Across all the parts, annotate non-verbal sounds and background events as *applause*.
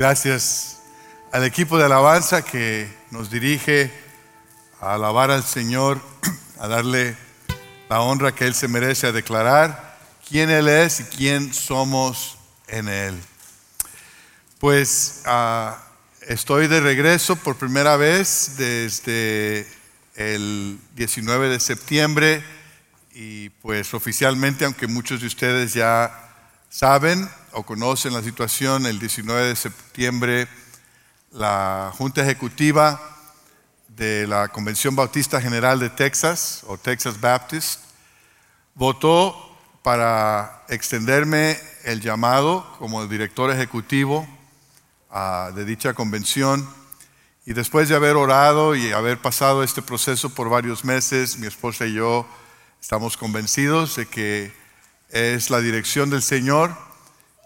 Gracias al equipo de alabanza que nos dirige a alabar al Señor, *clears throat* a darle la honra que Él se merece, a declarar quién Él es y quién somos en Él. Pues ah, estoy de regreso por primera vez desde el 19 de septiembre y pues oficialmente, aunque muchos de ustedes ya saben o conocen la situación, el 19 de septiembre la Junta Ejecutiva de la Convención Bautista General de Texas, o Texas Baptist, votó para extenderme el llamado como director ejecutivo ah, de dicha convención. Y después de haber orado y haber pasado este proceso por varios meses, mi esposa y yo estamos convencidos de que es la dirección del Señor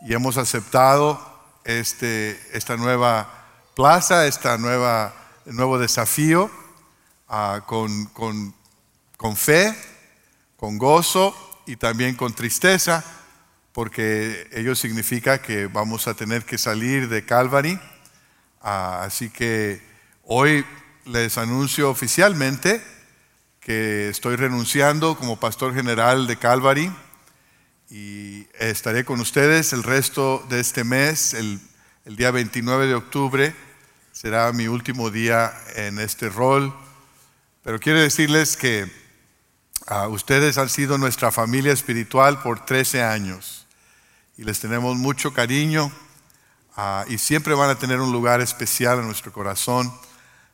y hemos aceptado este, esta nueva plaza, este nuevo desafío ah, con, con, con fe, con gozo y también con tristeza, porque ello significa que vamos a tener que salir de Calvary. Ah, así que hoy les anuncio oficialmente que estoy renunciando como pastor general de Calvary y estaré con ustedes el resto de este mes, el, día 29 de octubre. Será mi último día en este rol. Pero quiero decirles que ah, ustedes han sido nuestra familia espiritual por 13 años y les tenemos mucho cariño ah, y siempre van a tener un lugar especial en nuestro corazón.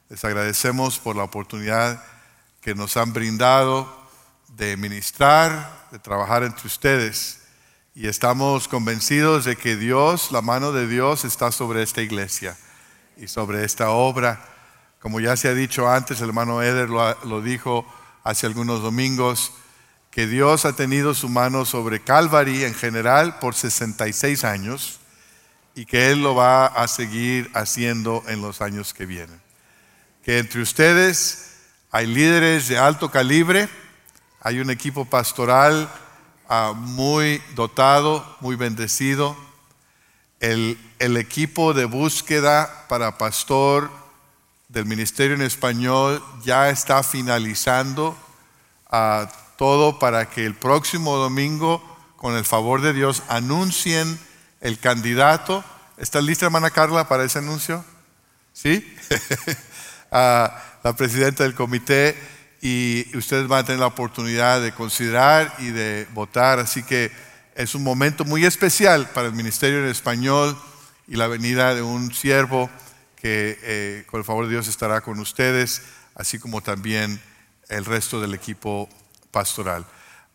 Les agradecemos por la oportunidad que nos han brindado de ministrar, de trabajar entre ustedes. Y estamos convencidos de que Dios, la mano de Dios está sobre esta iglesia y sobre esta obra. Como ya se ha dicho antes, el hermano Eder lo, dijo hace algunos domingos, que Dios ha tenido su mano sobre Calvary en general por 66 años y que Él lo va a seguir haciendo en los años que vienen. Que entre ustedes hay líderes de alto calibre, hay un equipo pastoral ah, muy dotado, muy bendecido. El, equipo de búsqueda para pastor del Ministerio en Español ya está finalizando ah, todo para que el próximo domingo, con el favor de Dios, anuncien el candidato. ¿Está lista, hermana Carla, para ese anuncio? ¿Sí? *laughs* Ah, la presidenta del comité y ustedes van a tener la oportunidad de considerar y de votar. Así que es un momento muy especial para el Ministerio en Español y la venida de un siervo que eh, con el favor de Dios estará con ustedes, así como también el resto del equipo pastoral.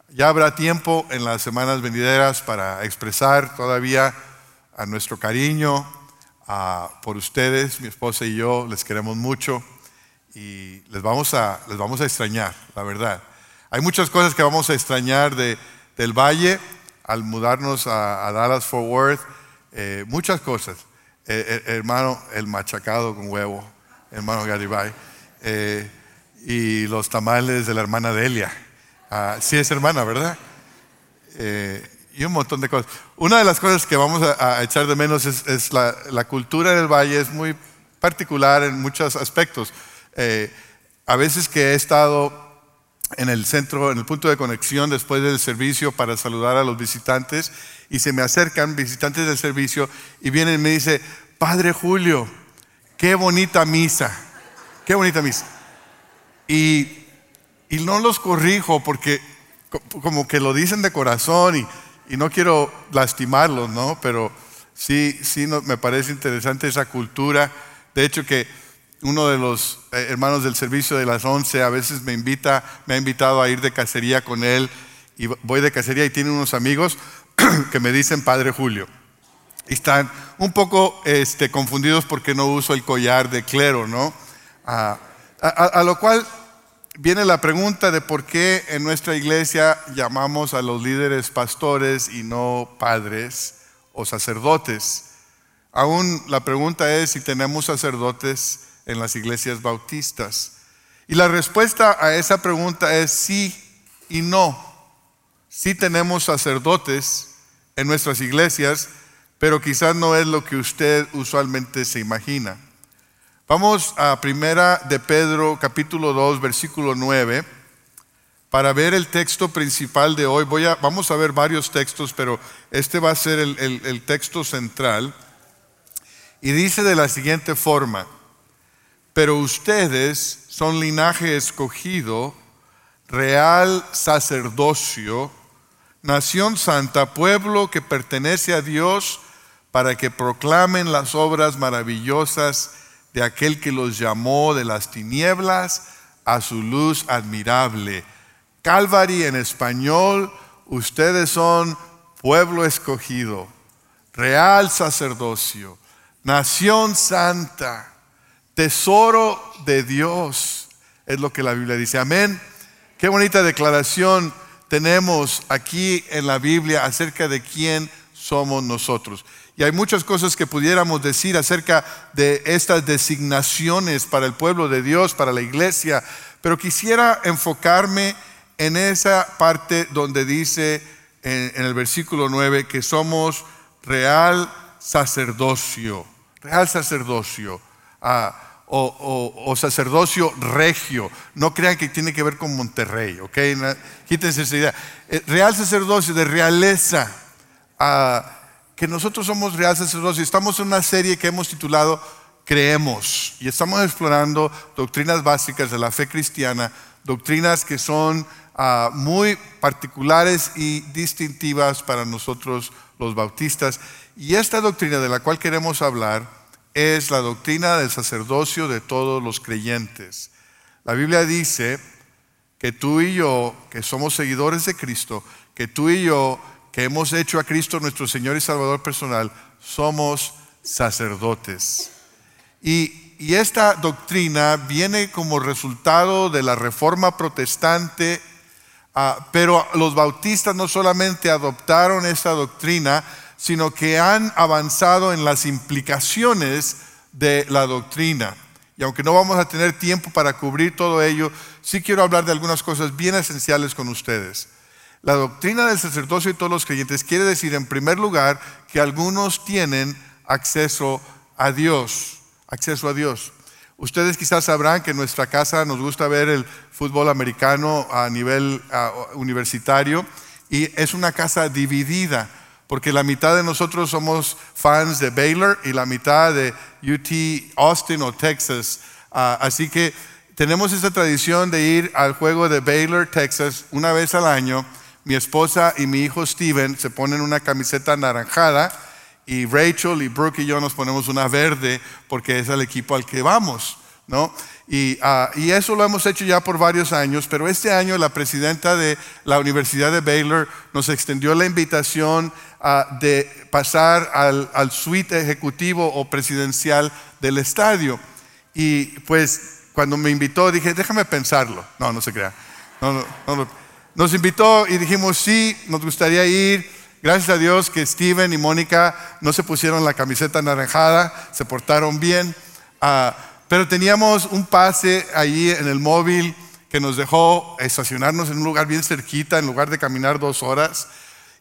Ya habrá tiempo en las semanas venideras para expresar todavía a nuestro cariño por ustedes, mi esposa y yo, les queremos mucho y les vamos a, les vamos a extrañar, la verdad. Hay muchas cosas que vamos a extrañar de, del valle al mudarnos a, Dallas Fort Worth, eh, muchas cosas. Eh, eh, hermano, el machacado con huevo, hermano Garibay, y los tamales de la hermana Delia. Ah, sí es hermana, ¿verdad? y un montón de cosas. Una de las cosas que vamos a, echar de menos es, es la, la cultura del valle, es muy particular en muchos aspectos. Eh, a veces que he estado en el centro, en el punto de conexión después del servicio para saludar a los visitantes y se me acercan visitantes del servicio y vienen y me dice, Padre Julio, qué bonita misa, qué bonita misa. Y, no los corrijo porque como que lo dicen de corazón y, y no quiero lastimarlos, ¿no? Pero sí, sí me parece interesante esa cultura. De hecho que uno de los eh, hermanos del servicio de las once a veces me invita, me ha invitado a ir de cacería con él y voy de cacería y tiene unos amigos *clears throat* que me dicen Padre Julio. Y están un poco este, confundidos porque no uso el collar de clero, ¿no? a, a lo cual viene la pregunta de por qué en nuestra iglesia llamamos a los líderes pastores y no padres o sacerdotes. Aún la pregunta es si tenemos sacerdotes en las iglesias bautistas? Y la respuesta a esa pregunta es sí y no. Sí tenemos sacerdotes en nuestras iglesias, pero quizás no es lo que usted usualmente se imagina. Vamos a primera de Pedro capítulo 2 versículo 9 para ver el texto principal de hoy. Vamos a ver varios textos, pero este va a ser el texto central. Y dice de la siguiente forma, pero ustedes son linaje escogido, real sacerdocio, nación santa, pueblo que pertenece a Dios para que proclamen las obras maravillosas de aquel que los llamó de las tinieblas a su luz admirable. Calvary en español, ustedes son pueblo escogido, real sacerdocio, nación santa, tesoro de Dios, es lo que la Biblia dice. Amén. Qué bonita declaración tenemos aquí en la Biblia acerca de quién somos nosotros. Y hay muchas cosas que pudiéramos decir acerca de estas designaciones para el pueblo de Dios, para la iglesia, pero quisiera enfocarme en esa parte donde dice en, el versículo 9 que somos real sacerdocio, real sacerdocio. Ah, o, sacerdocio regio. No crean que tiene que ver con Monterrey, ¿ok? Quítense esa idea. Eh, real sacerdocio de realeza. Ah, que nosotros somos real sacerdocio. Estamos en una serie que hemos titulado Creemos y estamos explorando doctrinas básicas de la fe cristiana, doctrinas que son ah, muy particulares y distintivas para nosotros los bautistas. Y esta doctrina de la cual queremos hablar es la doctrina del sacerdocio de todos los creyentes. La Biblia dice que tú y yo, que somos seguidores de Cristo, que tú y yo que hemos hecho a Cristo nuestro Señor y Salvador personal, somos sacerdotes. Y, esta doctrina viene como resultado de la reforma protestante, ah, pero los bautistas no solamente adoptaron esta doctrina, sino que han avanzado en las implicaciones de la doctrina. Y aunque no vamos a tener tiempo para cubrir todo ello, sí quiero hablar de algunas cosas bien esenciales con ustedes. La doctrina del sacerdocio de todos los creyentes quiere decir, en primer lugar, que algunos tienen acceso a Dios, acceso a Dios. Ustedes quizás sabrán que en nuestra casa nos gusta ver el fútbol americano a nivel universitario y es una casa dividida, porque la mitad de nosotros somos fans de Baylor y la mitad de UT Austin o Texas. Ah, así que tenemos esa tradición de ir al juego de Baylor, Texas, una vez al año mi esposa y mi hijo Steven se ponen una camiseta anaranjada y Rachel y Brooke y yo nos ponemos una verde porque es el equipo al que vamos, ¿no? Y, ah, y, eso lo hemos hecho ya por varios años, pero este año la presidenta de la Universidad de Baylor nos extendió la invitación ah, de pasar al, al suite ejecutivo o presidencial del estadio. Y pues cuando me invitó dije, déjame pensarlo. No, no se crea. No, no, no, nos invitó y dijimos, sí, nos gustaría ir. Gracias a Dios que Steven y Mónica no se pusieron la camiseta naranjada, se portaron bien. Ah, pero teníamos un pase allí en el móvil que nos dejó estacionarnos en un lugar bien cerquita, en lugar de caminar dos horas.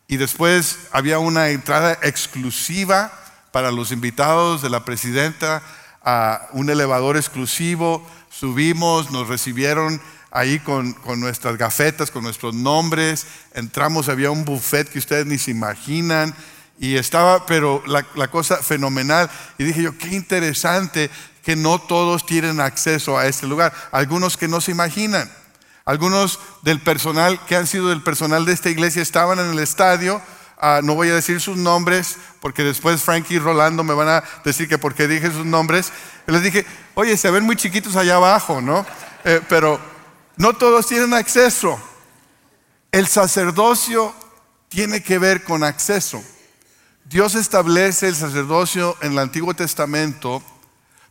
Y después había una entrada exclusiva para los invitados de la presidenta, a un elevador exclusivo. Subimos, nos recibieron ahí con, nuestras gafetas, con nuestros nombres. Entramos, había un buffet que ustedes ni se imaginan. Y estaba, pero la, la cosa fenomenal. Y dije yo, qué interesante que no todos tienen acceso a este lugar. Algunos que no se imaginan. Algunos del personal que han sido del personal de esta iglesia estaban en el estadio. Ah, no voy a decir sus nombres porque después Frankie y Rolando me van a decir que por qué dije sus nombres. les dije, oye, se ven muy chiquitos allá abajo, ¿no? Eh, pero no todos tienen acceso. El sacerdocio tiene que ver con acceso. Dios establece el sacerdocio en el Antiguo Testamento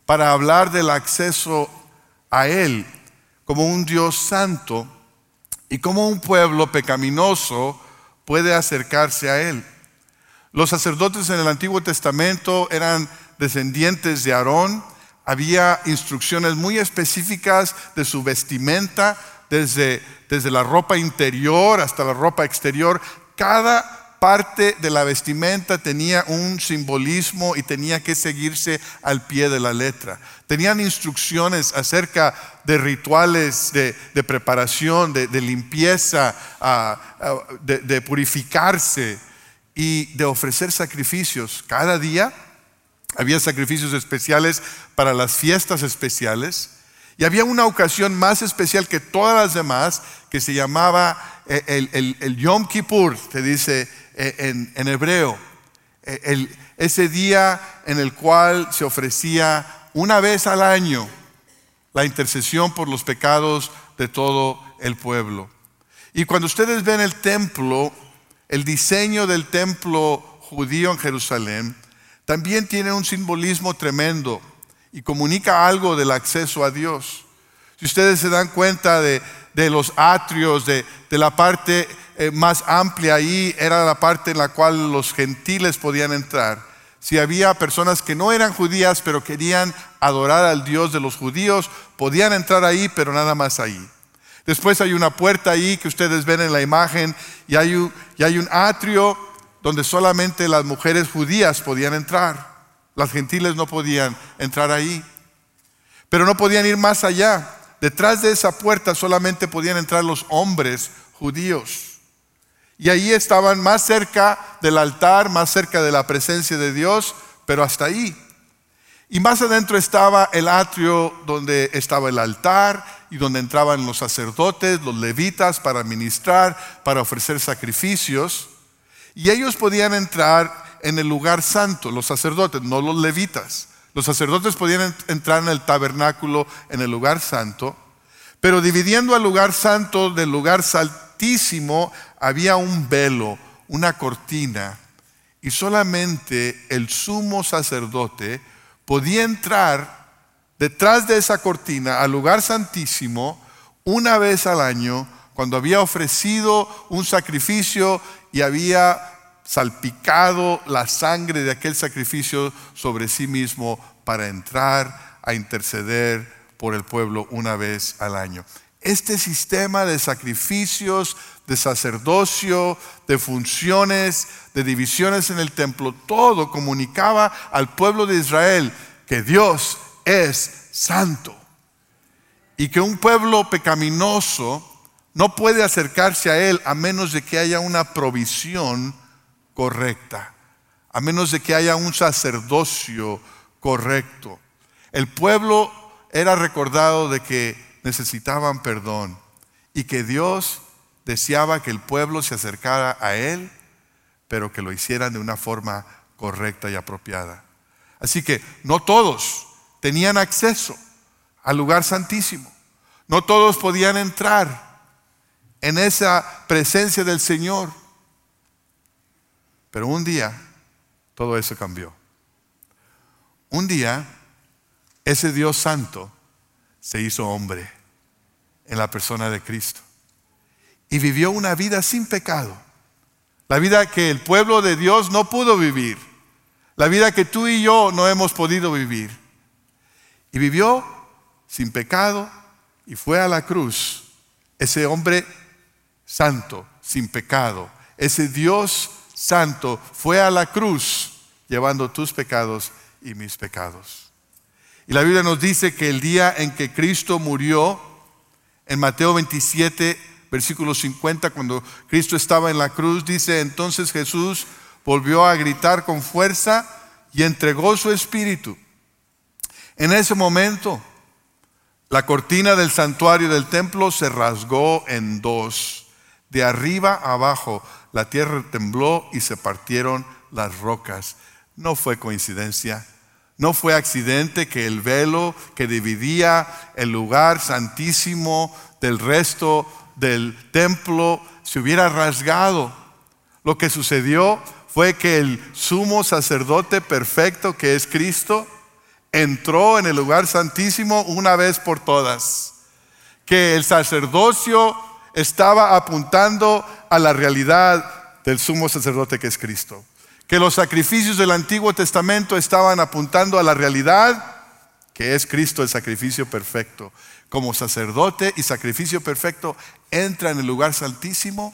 para hablar del acceso a Él como un Dios santo y como un pueblo pecaminoso puede acercarse a Él. Los sacerdotes en el Antiguo Testamento eran descendientes de Aarón, había instrucciones muy específicas de su vestimenta, desde, desde la ropa interior hasta la ropa exterior. Cada parte de la vestimenta tenía un simbolismo y tenía que seguirse al pie de la letra. Tenían instrucciones acerca de rituales de, preparación, de, limpieza, de purificarse y de ofrecer sacrificios. Cada día había sacrificios especiales para las fiestas especiales. Y había una ocasión más especial que todas las demás que se llamaba eh, el, Yom Kippur, se dice eh, en, hebreo. Eh, ese día en el cual se ofrecía una vez al año la intercesión por los pecados de todo el pueblo. Y cuando ustedes ven el templo, el diseño del templo judío en Jerusalén, también tiene un simbolismo tremendo y comunica algo del acceso a Dios. Si ustedes se dan cuenta de, los atrios, de, la parte eh, más amplia ahí, era la parte en la cual los gentiles podían entrar. Si había personas que no eran judías, pero querían adorar al Dios de los judíos, podían entrar ahí, pero nada más ahí. Después hay una puerta ahí que ustedes ven en la imagen y hay y hay un atrio donde solamente las mujeres judías podían entrar. Las gentiles no podían entrar ahí. Pero no podían ir más allá. Detrás de esa puerta solamente podían entrar los hombres judíos. Y ahí estaban más cerca del altar, más cerca de la presencia de Dios, pero hasta ahí. Y más adentro estaba el atrio donde estaba el altar y donde entraban los sacerdotes, los levitas para ministrar, para ofrecer sacrificios. Y ellos podían entrar en el lugar santo, los sacerdotes, no los levitas. Los sacerdotes podían entrar en el tabernáculo, en el lugar santo, pero dividiendo el lugar santo del lugar santísimo había un velo, una cortina, y solamente el sumo sacerdote podía entrar detrás de esa cortina al lugar santísimo una vez al año cuando había ofrecido un sacrificio y había salpicado la sangre de aquel sacrificio sobre sí mismo para entrar a interceder por el pueblo una vez al año. Este sistema de sacrificios, de sacerdocio, de funciones, de divisiones en el templo, todo comunicaba al pueblo de Israel que Dios es santo y que un pueblo pecaminoso no puede acercarse a Él a menos de que haya una provisión correcta, a menos de que haya un sacerdocio correcto. El pueblo era recordado de que necesitaban perdón y que Dios deseaba que el pueblo se acercara a Él, pero que lo hicieran de una forma correcta y apropiada. Así que no todos tenían acceso al lugar santísimo, no todos podían entrar en esa presencia del Señor. Pero un día todo eso cambió. Un día ese Dios santo se hizo hombre en la persona de Cristo y vivió una vida sin pecado. La vida que el pueblo de Dios no pudo vivir. La vida que tú y yo no hemos podido vivir. Y vivió sin pecado y fue a la cruz ese hombre santo, sin pecado. Ese Dios santo fue a la cruz llevando tus pecados y mis pecados. Y la Biblia nos dice que el día en que Cristo murió, en Mateo 27, versículo 50, cuando Cristo estaba en la cruz, dice, entonces Jesús volvió a gritar con fuerza y entregó su espíritu. En ese momento, la cortina del santuario del templo se rasgó en dos de arriba a abajo, la tierra tembló y se partieron las rocas. No fue coincidencia, no fue accidente que el velo que dividía el lugar santísimo del resto del templo se hubiera rasgado. Lo que sucedió fue que el sumo sacerdote perfecto que es Cristo entró en el lugar santísimo una vez por todas. Que el sacerdocio estaba apuntando a la realidad del sumo sacerdote que es Cristo. Que los sacrificios del Antiguo Testamento estaban apuntando a la realidad que es Cristo el sacrificio perfecto. Como sacerdote y sacrificio perfecto entra en el lugar santísimo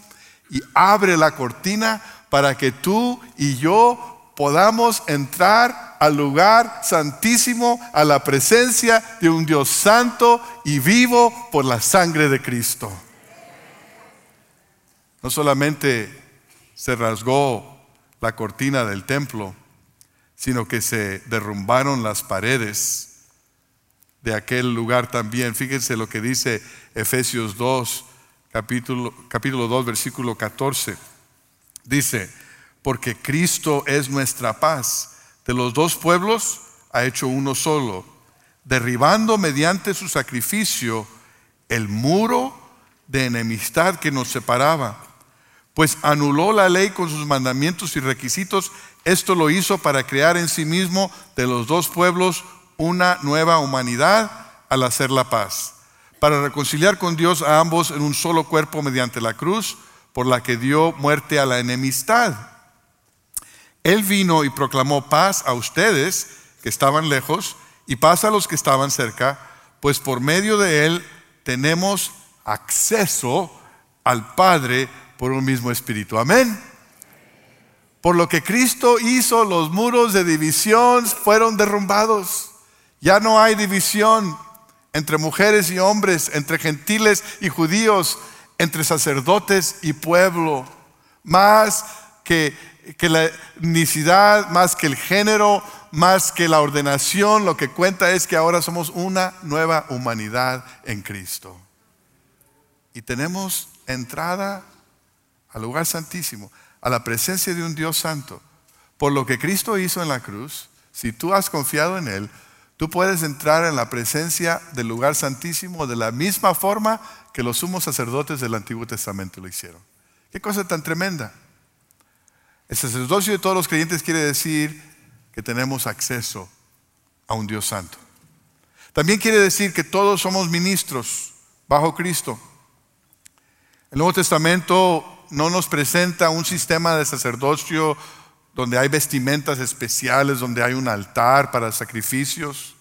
y abre la cortina para que tú y yo podamos entrar al lugar santísimo, a la presencia de un Dios santo y vivo por la sangre de Cristo. No solamente se rasgó la cortina del templo, sino que se derrumbaron las paredes de aquel lugar también. Fíjense lo que dice Efesios 2, capítulo, capítulo 2, versículo 14. Dice, porque Cristo es nuestra paz. De los dos pueblos ha hecho uno solo, derribando mediante su sacrificio el muro de enemistad que nos separaba, pues anuló la ley con sus mandamientos y requisitos. Esto lo hizo para crear en sí mismo de los dos pueblos una nueva humanidad al hacer la paz, para reconciliar con Dios a ambos en un solo cuerpo mediante la cruz, por la que dio muerte a la enemistad. Él vino y proclamó paz a ustedes que estaban lejos y paz a los que estaban cerca, pues por medio de Él tenemos acceso al Padre por un mismo espíritu. Amén. Por lo que Cristo hizo, los muros de división fueron derrumbados. Ya no hay división entre mujeres y hombres, entre gentiles y judíos, entre sacerdotes y pueblo. Más que, la etnicidad, más que el género, más que la ordenación, lo que cuenta es que ahora somos una nueva humanidad en Cristo. Y tenemos entrada al lugar santísimo, a la presencia de un Dios santo. Por lo que Cristo hizo en la cruz, si tú has confiado en Él, Tú puedes entrar en la presencia del lugar santísimo de la misma forma que los sumos sacerdotes del Antiguo Testamento lo hicieron. Qué cosa tan tremenda. El sacerdocio de todos los creyentes quiere decir que tenemos acceso a un Dios santo. También quiere decir que todos somos ministros bajo Cristo. El Nuevo Testamento no nos presenta un sistema de sacerdocio donde hay vestimentas especiales, donde hay un altar para sacrificios.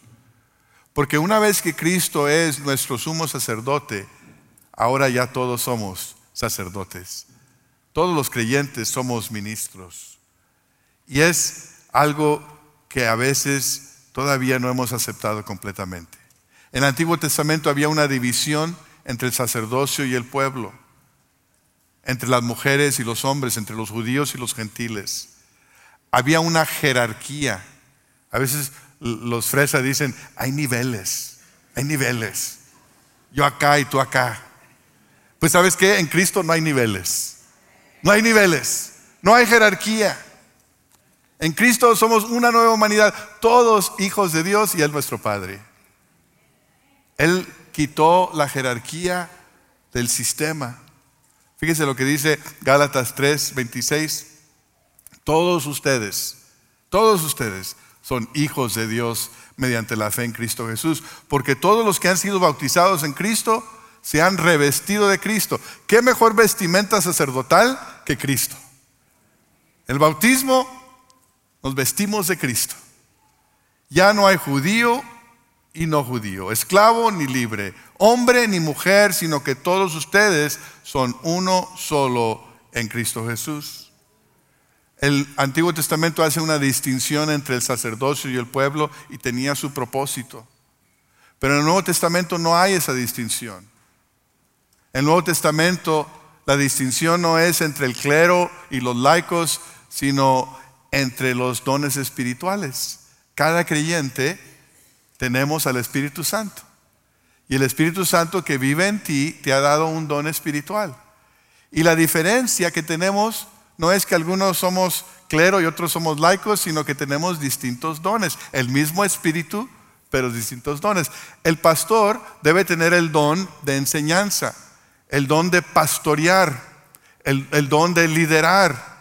Porque una vez que Cristo es nuestro sumo sacerdote, ahora ya todos somos sacerdotes. Todos los creyentes somos ministros. Y es algo que a veces todavía no hemos aceptado completamente. En el Antiguo Testamento había una división entre el sacerdocio y el pueblo, entre las mujeres y los hombres, entre los judíos y los gentiles había una jerarquía. A veces los fresas dicen, hay niveles, hay niveles. Yo acá y tú acá. Pues sabes qué, en Cristo no hay niveles. No hay niveles, no hay jerarquía. En Cristo somos una nueva humanidad, todos hijos de Dios y Él nuestro Padre. Él quitó la jerarquía del sistema. Fíjese lo que dice Gálatas 3, 26. Todos ustedes, todos ustedes son hijos de Dios mediante la fe en Cristo Jesús, porque todos los que han sido bautizados en Cristo se han revestido de Cristo. ¿Qué mejor vestimenta sacerdotal que Cristo? El bautismo nos vestimos de Cristo. Ya no hay judío y no judío, esclavo ni libre, hombre ni mujer, sino que todos ustedes son uno solo en Cristo Jesús. El Antiguo Testamento hace una distinción entre el sacerdocio y el pueblo y tenía su propósito. Pero en el Nuevo Testamento no hay esa distinción. En el Nuevo Testamento la distinción no es entre el clero y los laicos, sino entre los dones espirituales. Cada creyente tenemos al Espíritu Santo. Y el Espíritu Santo que vive en ti te ha dado un don espiritual. Y la diferencia que tenemos no es que algunos somos clero y otros somos laicos, sino que tenemos distintos dones. El mismo espíritu, pero distintos dones. El pastor debe tener el don de enseñanza, el don de pastorear, el, el don de liderar.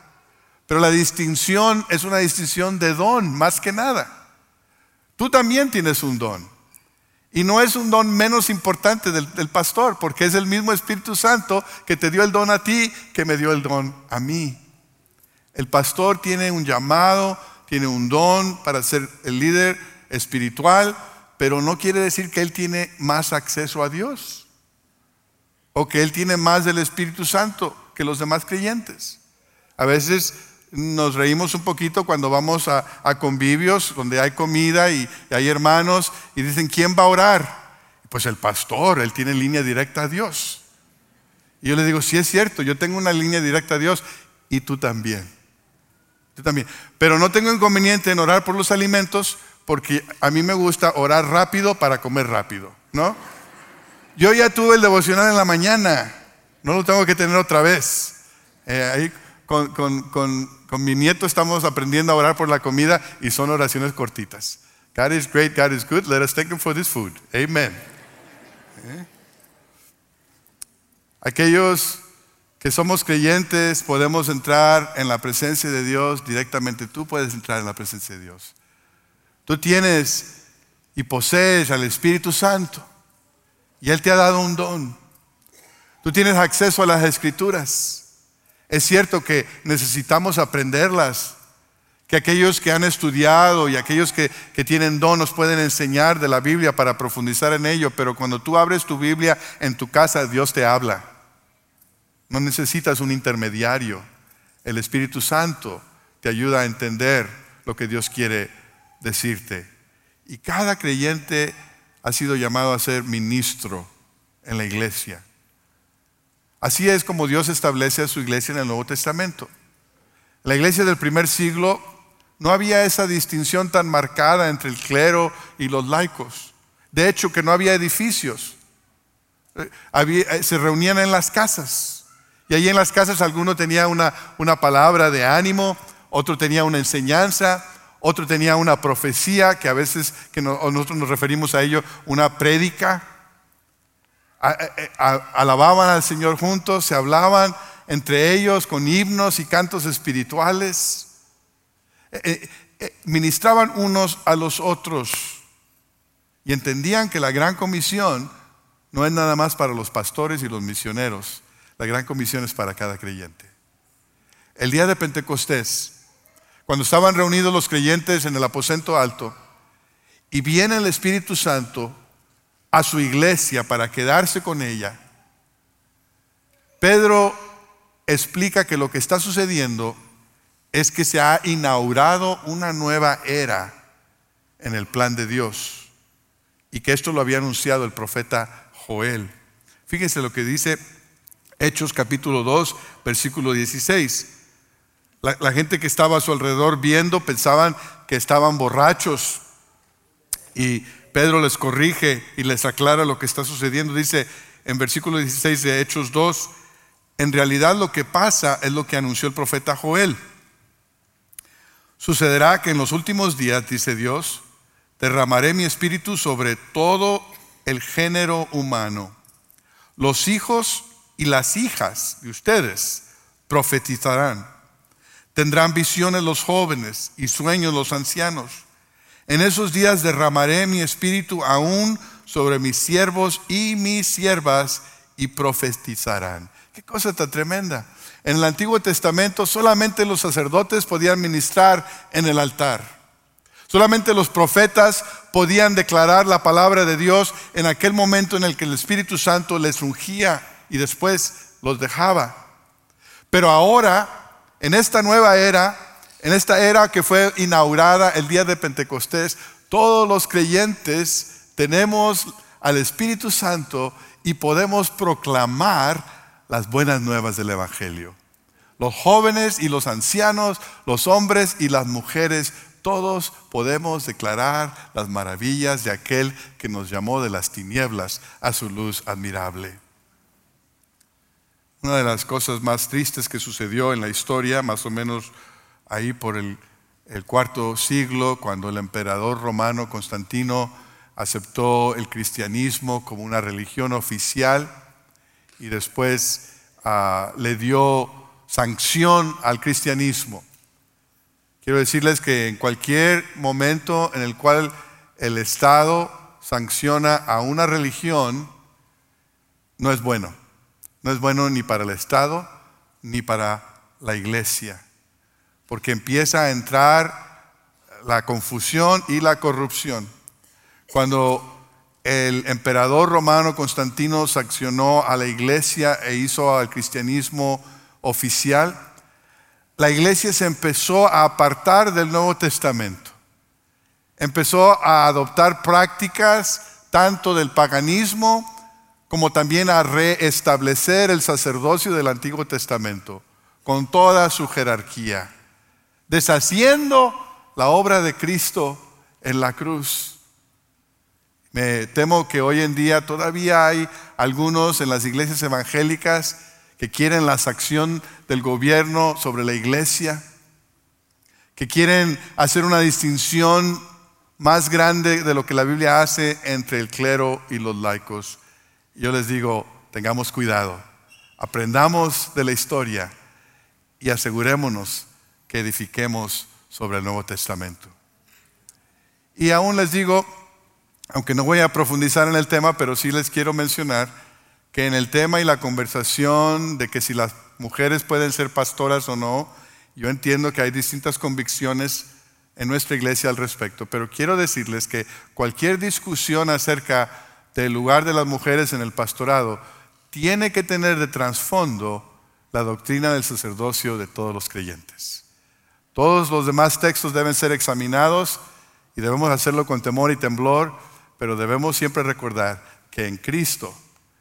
Pero la distinción es una distinción de don, más que nada. Tú también tienes un don. Y no es un don menos importante del, del, pastor, porque es el mismo Espíritu Santo que te dio el don a ti, que me dio el don a mí. El pastor tiene un llamado, tiene un don para ser el líder espiritual, pero no quiere decir que él tiene más acceso a Dios. o que él tiene más del Espíritu Santo que los demás creyentes. A veces nos reímos un poquito cuando vamos a, convivios donde hay comida y, hay hermanos y dicen, ¿quién va a orar? Pues el pastor, él tiene línea directa a Dios. Y yo le digo, sí es cierto, yo tengo una línea directa a Dios y tú también. Tú también. Pero no tengo inconveniente en orar por los alimentos porque a mí me gusta orar rápido para comer rápido, ¿no? Yo ya tuve el devocional en la mañana, no lo tengo que tener otra vez. Eh, ahí con, mi nieto estamos aprendiendo a orar por la comida y son oraciones cortitas. God is great, God is good, let us thank Him for this food. Amen. ¿Eh? Aquellos que somos creyentes podemos entrar en la presencia de Dios directamente. Tú puedes entrar en la presencia de Dios. Tú tienes y posees al Espíritu Santo y Él te ha dado un don. Tú tienes acceso a las escrituras. Es cierto que necesitamos aprenderlas, que aquellos que han estudiado y aquellos que, tienen don nos pueden enseñar de la Biblia para profundizar en ello, pero cuando tú abres tu Biblia en tu casa, Dios te habla. No necesitas un intermediario. El Espíritu Santo te ayuda a entender lo que Dios quiere decirte. Y cada creyente ha sido llamado a ser ministro en la iglesia. Así es como Dios establece a su iglesia en el Nuevo Testamento. En la iglesia del primer siglo no había esa distinción tan marcada entre el clero y los laicos. De hecho, que no había edificios. Eh, eh, se reunían en las casas. Y allí en las casas alguno tenía una, una palabra de ánimo, otro tenía una enseñanza, otro tenía una profecía, que a veces que nosotros nos referimos a ello, una prédica alababan al Señor juntos, se hablaban entre ellos con himnos y cantos espirituales, eh, eh, eh, ministraban unos a los otros y entendían que la gran comisión no es nada más para los pastores y los misioneros, la gran comisión es para cada creyente. El día de Pentecostés, cuando estaban reunidos los creyentes en el aposento alto, y viene el Espíritu Santo a su iglesia para quedarse con ella, Pedro explica que lo que está sucediendo es que se ha inaugurado una nueva era en el plan de Dios y que esto lo había anunciado el profeta Joel. Fíjense lo que dice Hechos capítulo 2, versículo 16. La, la, gente que estaba a su alrededor viendo pensaban que estaban borrachos y Pedro les corrige y les aclara lo que está sucediendo. Dice en versículo 16 de Hechos 2, en realidad lo que pasa es lo que anunció el profeta Joel. Sucederá que en los últimos días, dice Dios, derramaré mi espíritu sobre todo el género humano. Los hijos y las hijas de ustedes profetizarán. Tendrán visiones los jóvenes y sueños los ancianos. En esos días derramaré mi espíritu aún sobre mis siervos y mis siervas y profetizarán. Qué cosa tan tremenda. En el Antiguo Testamento solamente los sacerdotes podían ministrar en el altar. Solamente los profetas podían declarar la palabra de Dios en aquel momento en el que el Espíritu Santo les ungía y después los dejaba. Pero ahora, en esta nueva era, en esta era que fue inaugurada el día de Pentecostés, todos los creyentes tenemos al Espíritu Santo y podemos proclamar las buenas nuevas del Evangelio. Los jóvenes y los ancianos, los hombres y las mujeres, todos podemos declarar las maravillas de aquel que nos llamó de las tinieblas a su luz admirable. Una de las cosas más tristes que sucedió en la historia, más o menos ahí por el, cuarto siglo, cuando el emperador romano Constantino aceptó el cristianismo como una religión oficial y después ah, le dio sanción al cristianismo. Quiero decirles que en cualquier momento en el cual el Estado sanciona a una religión, no es bueno. No es bueno ni para el Estado ni para la iglesia porque empieza a entrar la confusión y la corrupción. Cuando el emperador romano Constantino sancionó a la iglesia e hizo al cristianismo oficial, la iglesia se empezó a apartar del Nuevo Testamento. Empezó a adoptar prácticas tanto del paganismo como también a reestablecer el sacerdocio del Antiguo Testamento con toda su jerarquía, deshaciendo la obra de Cristo en la cruz. Me temo que hoy en día todavía hay algunos en las iglesias evangélicas que quieren la acción del gobierno sobre la iglesia, que quieren hacer una distinción más grande de lo que la Biblia hace entre el clero y los laicos. Yo les digo, tengamos cuidado, aprendamos de la historia y asegurémonos que edifiquemos sobre el Nuevo Testamento. Y aún les digo, aunque no voy a profundizar en el tema, pero sí les quiero mencionar que en el tema y la conversación de que si las mujeres pueden ser pastoras o no, yo entiendo que hay distintas convicciones en nuestra iglesia al respecto, pero quiero decirles que cualquier discusión acerca del lugar de las mujeres en el pastorado tiene que tener de trasfondo la doctrina del sacerdocio de todos los creyentes. Todos los demás textos deben ser examinados y debemos hacerlo con temor y temblor, pero debemos siempre recordar que en Cristo,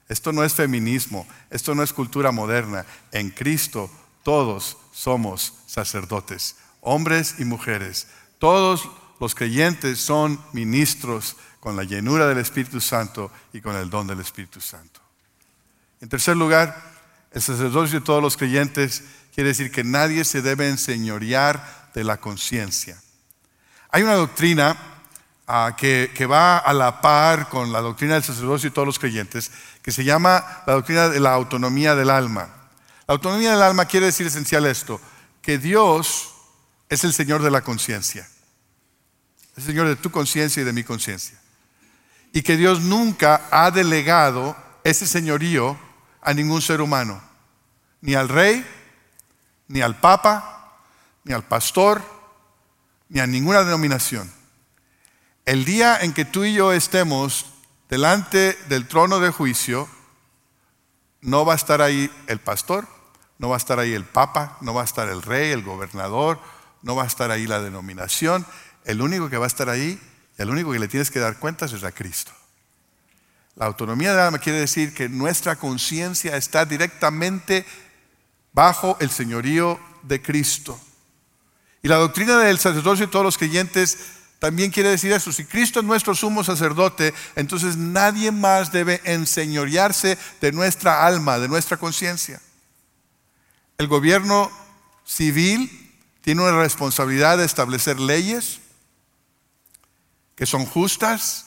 esto no es feminismo, esto no es cultura moderna, en Cristo todos somos sacerdotes, hombres y mujeres. Todos los creyentes son ministros con la llenura del Espíritu Santo y con el don del Espíritu Santo. En tercer lugar, el sacerdocio de todos los creyentes quiere decir que nadie se debe enseñorear de la conciencia. Hay una doctrina ah, que, va a la par con la doctrina del sacerdocio y todos los creyentes, que se llama la doctrina de la autonomía del alma. La autonomía del alma quiere decir esencial esto, que Dios es el Señor de la conciencia. Es el Señor de tu conciencia y de mi conciencia. Y que Dios nunca ha delegado ese señorío a ningún ser humano. Ni al rey, ni al papa, ni al pastor, ni a ninguna denominación. El día en que tú y yo estemos delante del trono de juicio, no va a estar ahí el pastor, no va a estar ahí el papa, no va a estar el rey, el gobernador, no va a estar ahí la denominación. El único que va a estar ahí y el único que le tienes que dar cuentas es a Cristo. La autonomía de alma quiere decir que nuestra conciencia está directamente bajo el señorío de Cristo. Y la doctrina del sacerdocio de todos los creyentes también quiere decir eso. Si Cristo es nuestro sumo sacerdote, entonces nadie más debe enseñorearse de nuestra alma, de nuestra conciencia. El gobierno civil tiene una responsabilidad de establecer leyes que son justas,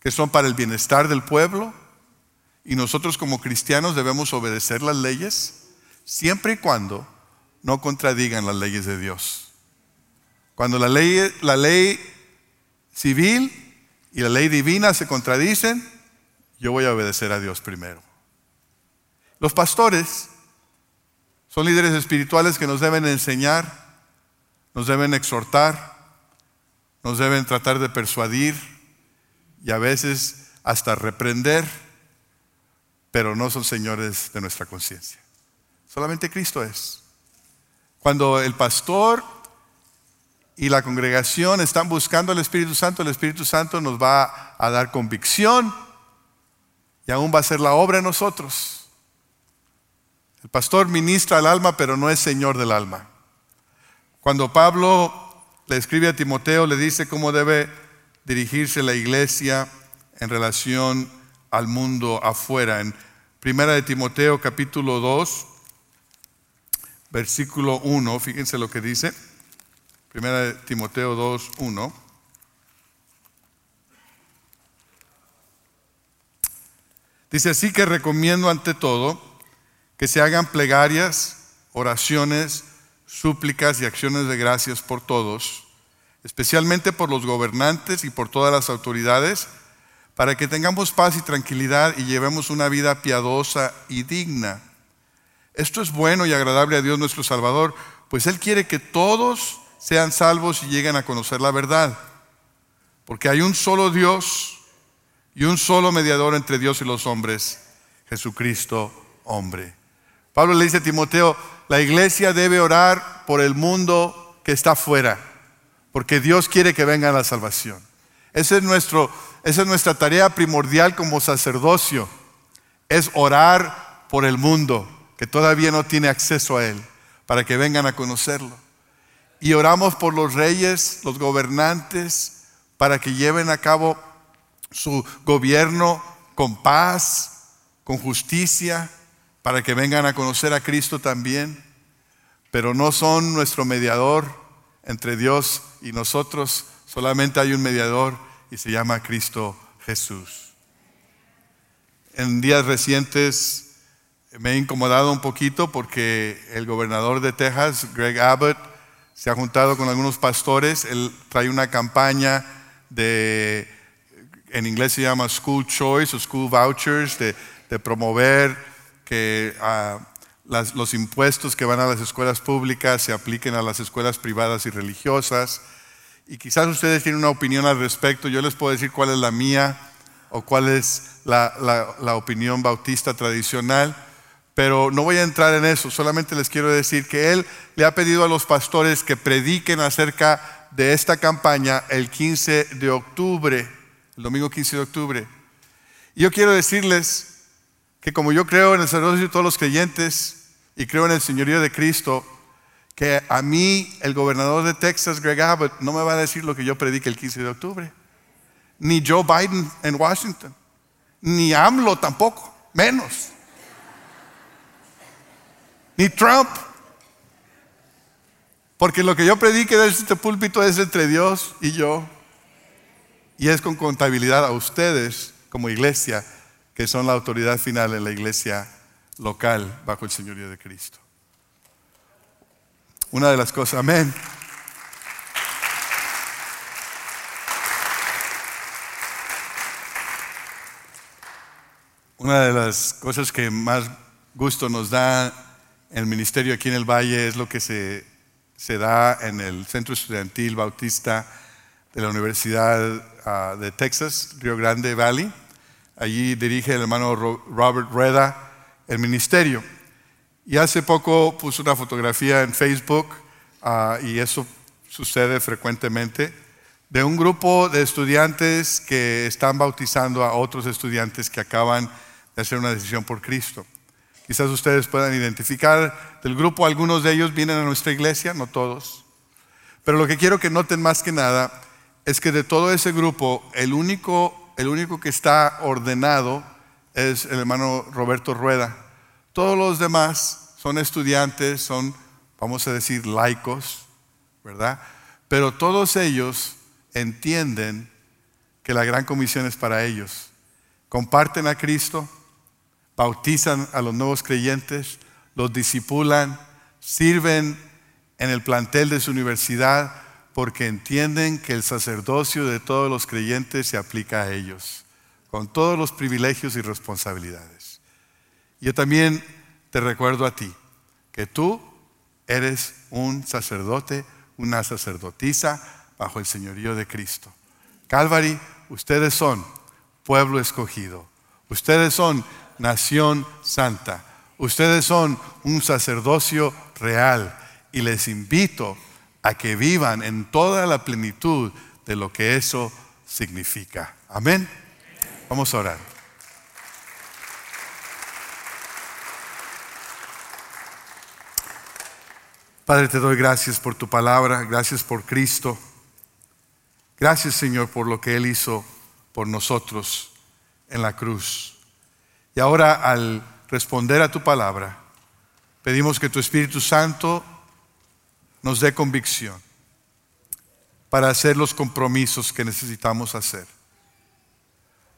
que son para el bienestar del pueblo, y nosotros como cristianos debemos obedecer las leyes siempre y cuando no contradigan las leyes de Dios. Cuando la ley, civil y la ley divina se contradicen, yo voy a obedecer a Dios primero. Los pastores son líderes espirituales que nos deben enseñar nos deben exhortar, nos deben tratar de persuadir y a veces hasta reprender, pero no son señores de nuestra conciencia. Solamente Cristo es. Cuando el pastor y la congregación están buscando al Espíritu Santo, el Espíritu Santo nos va a dar convicción y aún va a ser la obra en nosotros. El pastor ministra al alma, pero no es Señor del alma. Cuando Pablo le escribe a Timoteo, le dice cómo debe dirigirse la iglesia en relación al mundo afuera. En Primera de Timoteo capítulo 2, versículo 1, fíjense lo que dice. Primera de Timoteo 2, 1. Dice así que recomiendo ante todo que se hagan plegarias, oraciones, súplicas y acciones de gracias por todos, especialmente por los gobernantes y por todas las autoridades, para que tengamos paz y tranquilidad y llevemos una vida piadosa y digna. Esto es bueno y agradable a Dios nuestro Salvador, pues Él quiere que todos sean salvos y lleguen a conocer la verdad. Porque hay un solo Dios y un solo mediador entre Dios y los hombres, Jesucristo hombre. Pablo le dice a Timoteo, la iglesia debe orar por el mundo que está afuera, porque Dios quiere que venga la salvación. Ese es nuestro, esa es nuestra tarea primordial como sacerdocio, es orar por el mundo que todavía no tiene acceso a Él, para que vengan a conocerlo. Y oramos por los reyes, los gobernantes, para que lleven a cabo su gobierno con paz, con justicia, para que vengan a conocer a Cristo también. Pero no son nuestro mediador entre Dios y nosotros, solamente hay un mediador y se llama Cristo Jesús. En días recientes me he incomodado un poquito porque el gobernador de Texas, Greg Abbott, se ha juntado con algunos pastores. Él trae una campaña de en inglés se llama School Choice o School Vouchers, de, promover que ah, los impuestos que van a las escuelas públicas se apliquen a las escuelas privadas y religiosas. Y quizás ustedes tienen una opinión al respecto, yo les puedo decir cuál es la mía o cuál es la opinión bautista tradicional, pero no voy a entrar en eso, solamente les quiero decir que él le ha pedido a los pastores que prediquen acerca de esta campaña el 15 de octubre el domingo 15 de octubre. Y yo quiero decirles que como yo creo en el sacerdocio de todos los creyentes y creo en el señorío de Cristo, que a mí el gobernador de Texas, Greg Abbott, no me va a decir lo que yo predique el 15 de octubre. Ni Joe Biden en Washington. Ni AMLO tampoco, menos. Ni Trump. Porque lo que yo predique desde este púlpito es entre Dios y yo y es con contabilidad a ustedes como iglesia, que son la autoridad final en la iglesia local bajo el señorío de Cristo. Una de las cosas, amén. Una de las cosas que más gusto nos da el ministerio aquí en el Valle es lo que se, se da en el Centro Estudiantil Bautista de la Universidad ah, de Texas, Rio Grande Valley. Allí dirige el hermano Robert Reda el ministerio. Y hace poco puso una fotografía en Facebook, ah, y eso sucede frecuentemente, de un grupo de estudiantes que están bautizando a otros estudiantes que acaban de hacer una decisión por Cristo. Quizás ustedes puedan identificar del grupo, algunos de ellos vienen a nuestra iglesia, no todos. Pero lo que quiero que noten más que nada es que de todo ese grupo, el único, el único que está ordenado es el hermano Roberto Rueda. Todos los demás son estudiantes, son, vamos a decir, laicos, ¿verdad? Pero todos ellos entienden que la gran comisión es para ellos. Comparten a Cristo, bautizan a los nuevos creyentes, los disipulan, sirven en el plantel de su universidad, porque entienden que el sacerdocio de todos los creyentes se aplica a ellos, con todos los privilegios y responsabilidades. Yo también te recuerdo a ti que tú eres un sacerdote, una sacerdotisa bajo el señorío de Cristo. Calvary, ustedes son pueblo escogido, ustedes son nación santa, ustedes son un sacerdocio real y les invito a que vivan en toda la plenitud de lo que eso significa. Amén. Vamos a orar. Padre, te doy gracias por tu palabra, gracias por Cristo. Gracias, Señor, por lo que Él hizo por nosotros en la cruz. Y ahora, al responder a tu palabra, pedimos que tu Espíritu Santo nos dé convicción para hacer los compromisos que necesitamos hacer,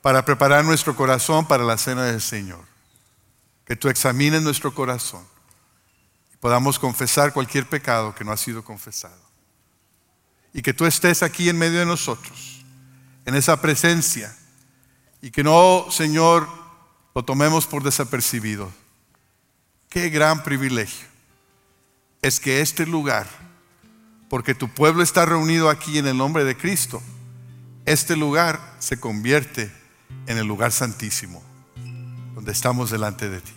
para preparar nuestro corazón para la cena del Señor. Que tú examines nuestro corazón y podamos confesar cualquier pecado que no ha sido confesado. Y que tú estés aquí en medio de nosotros, en esa presencia, y que no, Señor, lo tomemos por desapercibido. Qué gran privilegio es que este lugar, porque tu pueblo está reunido aquí en el nombre de Cristo, este lugar se convierte en el lugar santísimo, donde estamos delante de ti.